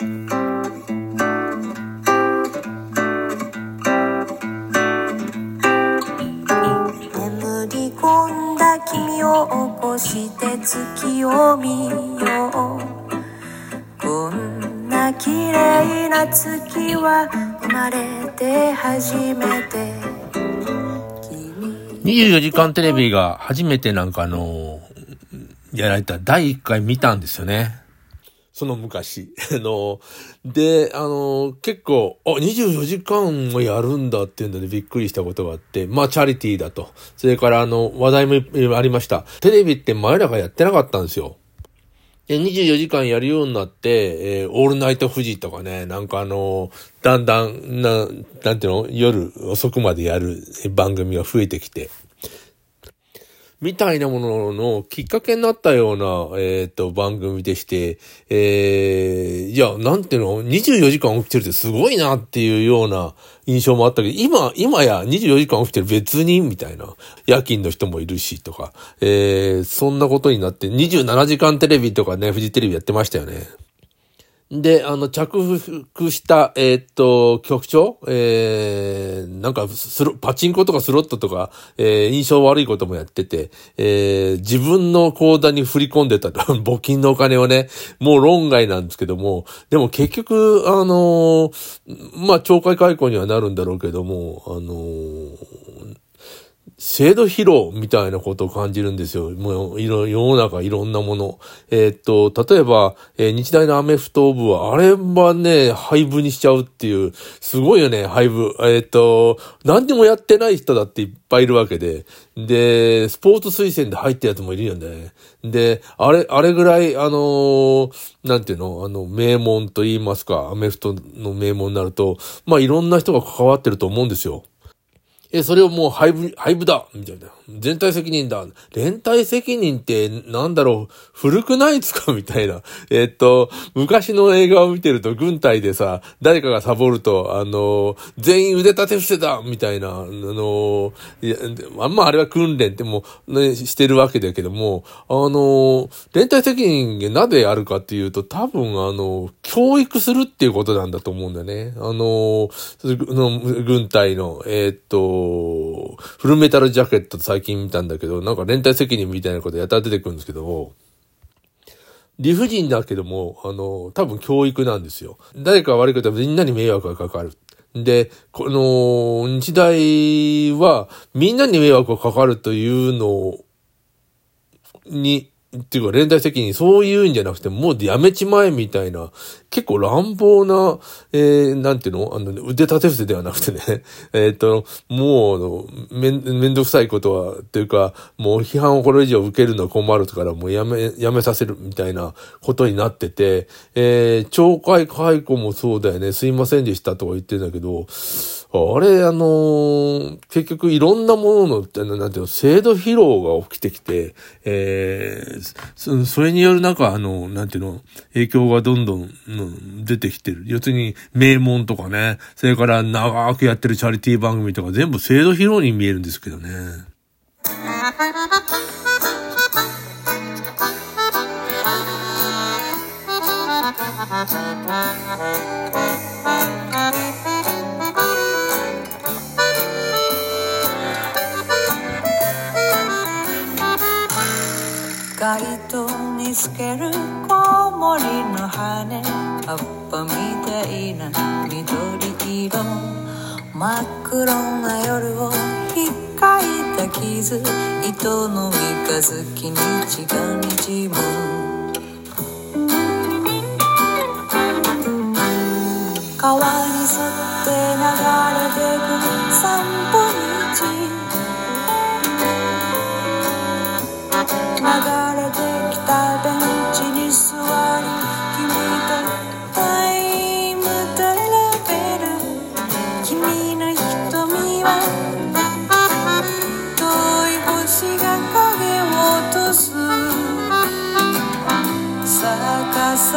眠り込んだ君を起こして月を見ようこんな綺麗な月は生まれて初めて24時間テレビが初めてなんかあの、やられた第1回見たんですよね。その昔。あの、で、あの、結構、あ、24時間もやるんだっていうのでびっくりしたことがあって、まあ、チャリティーだと。それから、あの、話題もありました。テレビって前らがやってなかったんですよ。で、24時間やるようになって、えーオールナイト富士とかね、なんかあのだんだん、な、なんていうの？夜遅くまでやる番組が増えてきて、みたいなもののきっかけになったような、えっ、と、番組でして、えー、いや、なんていうの ?24 時間起きてるってすごいなっていうような印象もあったけど、今、今や24時間起きてる別に、みたいな。夜勤の人もいるし、とか。えー、そんなことになって、27時間テレビとかね、フジテレビやってましたよね。で、あの、着服した、えーっと、局長えー、なんか、スロ、パチンコとかスロットとか、えー、印象悪いこともやってて、えー、自分の口座に振り込んでたと、募金のお金をね、もう論外なんですけども、でも結局、あのーまあ、懲戒解雇にはなるんだろうけども、あのー制度疲労みたいなことを感じるんですよ。もう、いろ、世の中いろんなもの。えーっと、例えば、えー日大のアメフト部は、あれはね、廃部にしちゃうっていう、すごいよね、廃部。えーっと、何にもやってない人だっていっぱいいるわけで。で、スポーツ推薦で入ったやつもいるよね。で、あれ、あれぐらい、あのなんていうの、あの、名門と言いますか、アメフトの名門になると、まあ、いろんな人が関わってると思うんですよ。え、それをもう廃部、廃部だみたいな。全体責任だ。連帯責任ってなんだろう？古くないですか？みたいな。えっと、昔の映画を見てると軍隊でさ、誰かがサボると、あの、全員腕立て伏せだみたいな、あの、いや、あんまあれは訓練ってもう、ね、してるわけだけども、あの、連帯責任がなぜあるかっていうと、多分あの、教育するっていうことなんだと思うんだよね。あの、の軍隊の、えっと、フルメタルジャケットって最近見たんだけど、なんか連帯責任みたいなことやたら出てくるんですけども、理不尽だけども、あの、多分教育なんですよ。誰か悪いことはみんなに迷惑がかかる。で、この、日大は、みんなに迷惑がかかるというのに、っていうか連帯責任、そういうんじゃなくて、もうやめちまえみたいな、結構乱暴な、えー、なんていうの？あの、腕立て伏せではなくてね、えっと、もう、あのめん、めんどくさいことは、っていうか、もう批判をこれ以上受けるのは困るから、もうやめ、やめさせるみたいなことになってて、えー、懲戒解雇もそうだよね、すいませんでしたとか言ってんだけど、あれ、あのー結局いろんなものの、なんていうの、制度疲労が起きてきて、えーそそれによるなんか、あの、なんていうの、影響がどんどん、うん出てきてる。要するに、名門とかね、それから長くやってるチャリティー番組とか全部制度疲労に見えるんですけどね。灯に透けるコウモリの羽。葉っぱみたいな緑色真っ黒な夜をひっかいた傷糸の三日月に血がにじむ。川に沿って流れてく散歩み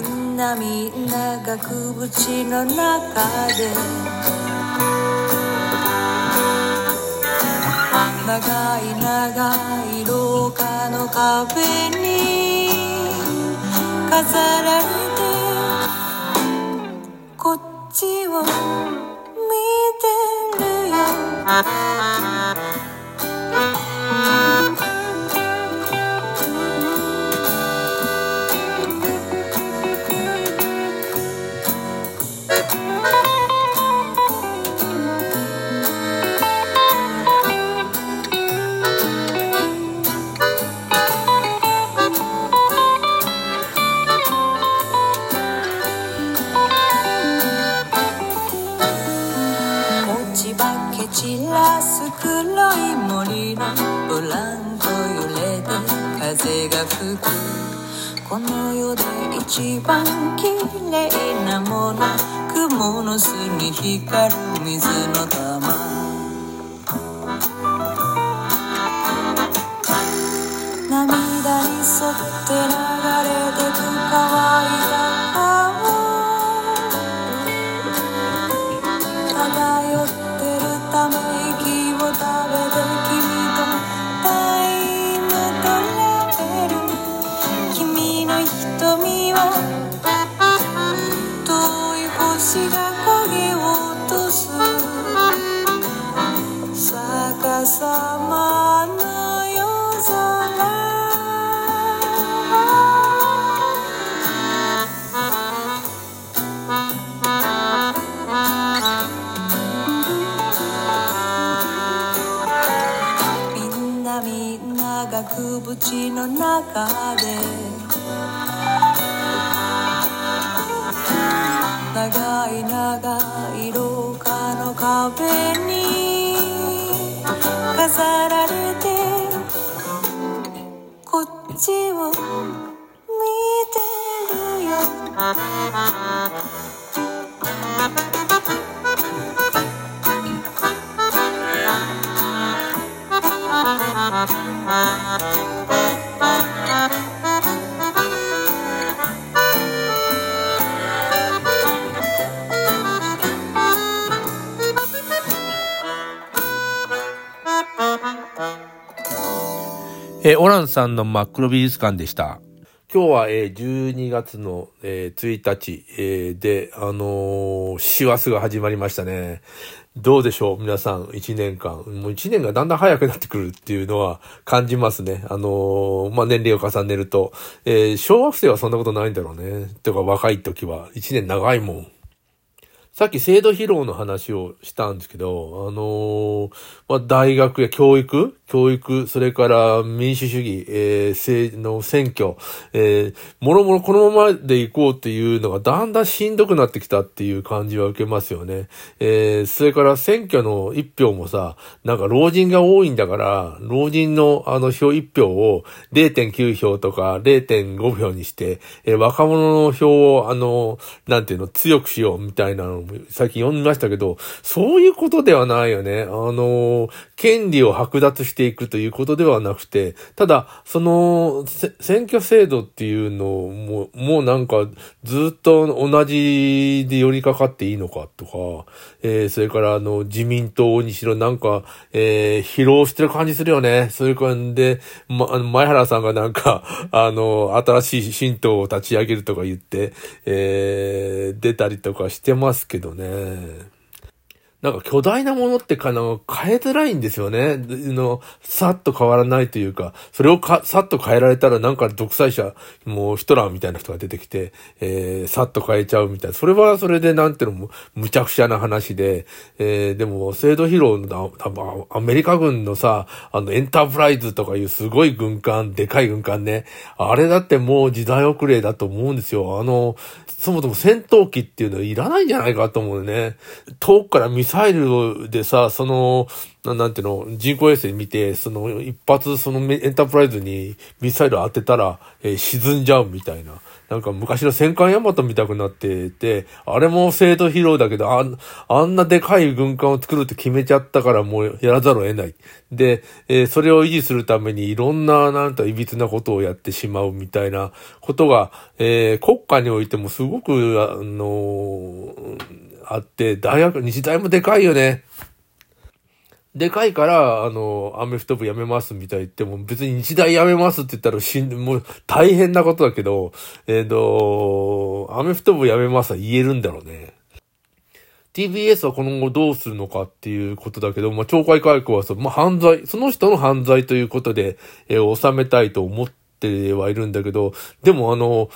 んなみんな額縁の中で長い長い廊下の壁に飾られてこっちを見てるよ。ち葉蹴散らす黒い森のブランコ揺れて風が吹く。この世で一番綺麗なもの。雲の巣に光る水の玉。涙に沿って流れてく乾いたが影を落とす。逆さまの夜空。みんなみんな額縁の中で長い長い廊下の壁に飾られてこっちを見てるよ。えーオランさんの真っ黒美術館でした。今日は、えー12月の、えー1日、えーで、あのー師走が始まりましたね。どうでしょう皆さん、1年間。もう1年がだんだん早くなってくるっていうのは感じますね。あのーまあ、年齢を重ねると。えー小学生はそんなことないんだろうね。とか若い時は。1年長いもん。さっき制度疲労の話をしたんですけど、あのーまあ、大学や教育教育、それから民主主義、えー、政の選挙、えー、もろもろこのままでいこうっていうのがだんだんしんどくなってきたっていう感じは受けますよね。えー、それから選挙の一票もさ、なんか老人が多いんだから、老人のあの票一票を0.9票とか0.5票にして、えー若者の票をあの、なんていうの、強くしようみたいなのも最近読みましたけど、そういうことではないよね。あの、権利を剥奪していくということではなくて、ただ、その、選挙制度っていうのも、もうなんか、ずっと同じで寄りかかっていいのかとか、えーそれからあの、自民党にしろなんか、えー疲労してる感じするよね。それからで、ま、あの前原さんがなんか、あの、新しい新党を立ち上げるとか言って、えー出たりとかしてますけどね。なんか巨大なものってかな、変えづらいんですよね。の、さっと変わらないというか、それをか、さっと変えられたらなんか独裁者、もうヒトラーみたいな人が出てきて、えー、さっと変えちゃうみたいな。それはそれでなんていうのも、むちゃくちゃな話で、えー、でも、制度疲労の、多分アメリカ軍のさ、あの、エンタープライズとかいうすごい軍艦、でかい軍艦ね。あれだってもう時代遅れだと思うんですよ。あの、そもそも戦闘機っていうのはいらないんじゃないかと思うね。遠くからミサイルでさ、その、なんていうの、人工衛星見て、その、一発、そのエンタープライズにミサイル当てたら、えー沈んじゃうみたいな。なんか昔の戦艦ヤマト見たくなってて、あれも制度疲労だけど、ああんなでかい軍艦を作るって決めちゃったからもうやらざるを得ない。で、えー、それを維持するためにいろんな、なんと、いびつなことをやってしまうみたいなことが、えー、国家においてもすごく、あのー、あって、大学、日大もでかいよね。でかいから、あの、アメフト部やめますみたい言っても、別に日大やめますって言ったらしん、もう大変なことだけど、えっ、ー、と、アメフト部やめますは言えるんだろうね。TBS は今後どうするのかっていうことだけど、まあ、懲戒解雇はそ、まあ、犯罪、その人の犯罪ということで、えー、収めたいと思ってってはいるんだけど、でもあの、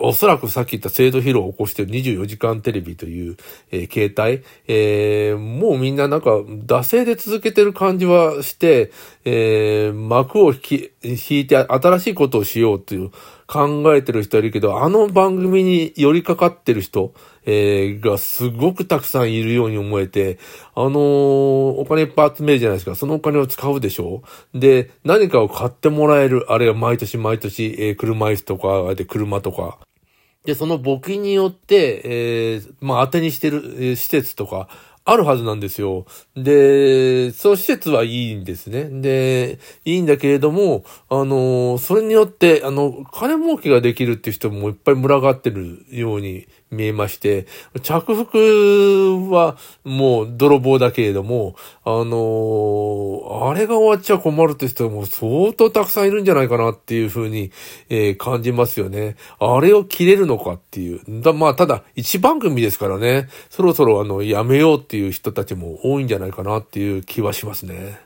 おそらくさっき言った制度疲労を起こしてる24時間テレビという、えー、携帯、えー、もうみんななんか、惰性で続けてる感じはして、えー、幕を引き、引いて新しいことをしようという考えてる人いるけど、あの番組に寄りかかってる人、えー、がすごくたくさんいるように思えて、あのー、お金いっぱい集めるじゃないですか。そのお金を使うでしょで、何かを買ってもらえる。あれは毎年毎年、えー、車椅子とかで車とか。で、その募金によって、えー、まあ、当てにしてる、えー、施設とか、あるはずなんですよ。で、その施設はいいんですね。で、いいんだけれども、あの、それによって、あの、金儲けができるっていう人もいっぱい群がってるように見えまして、着服はもう泥棒だけれども、あのあれが終わっちゃ困るって人も相当たくさんいるんじゃないかなっていうふうに、えー、感じますよね。あれを切れるのかっていう。だまあ、ただ、一番組ですからね、そろそろあの、やめようっていう人たちも多いんじゃないかなっていう気はしますね。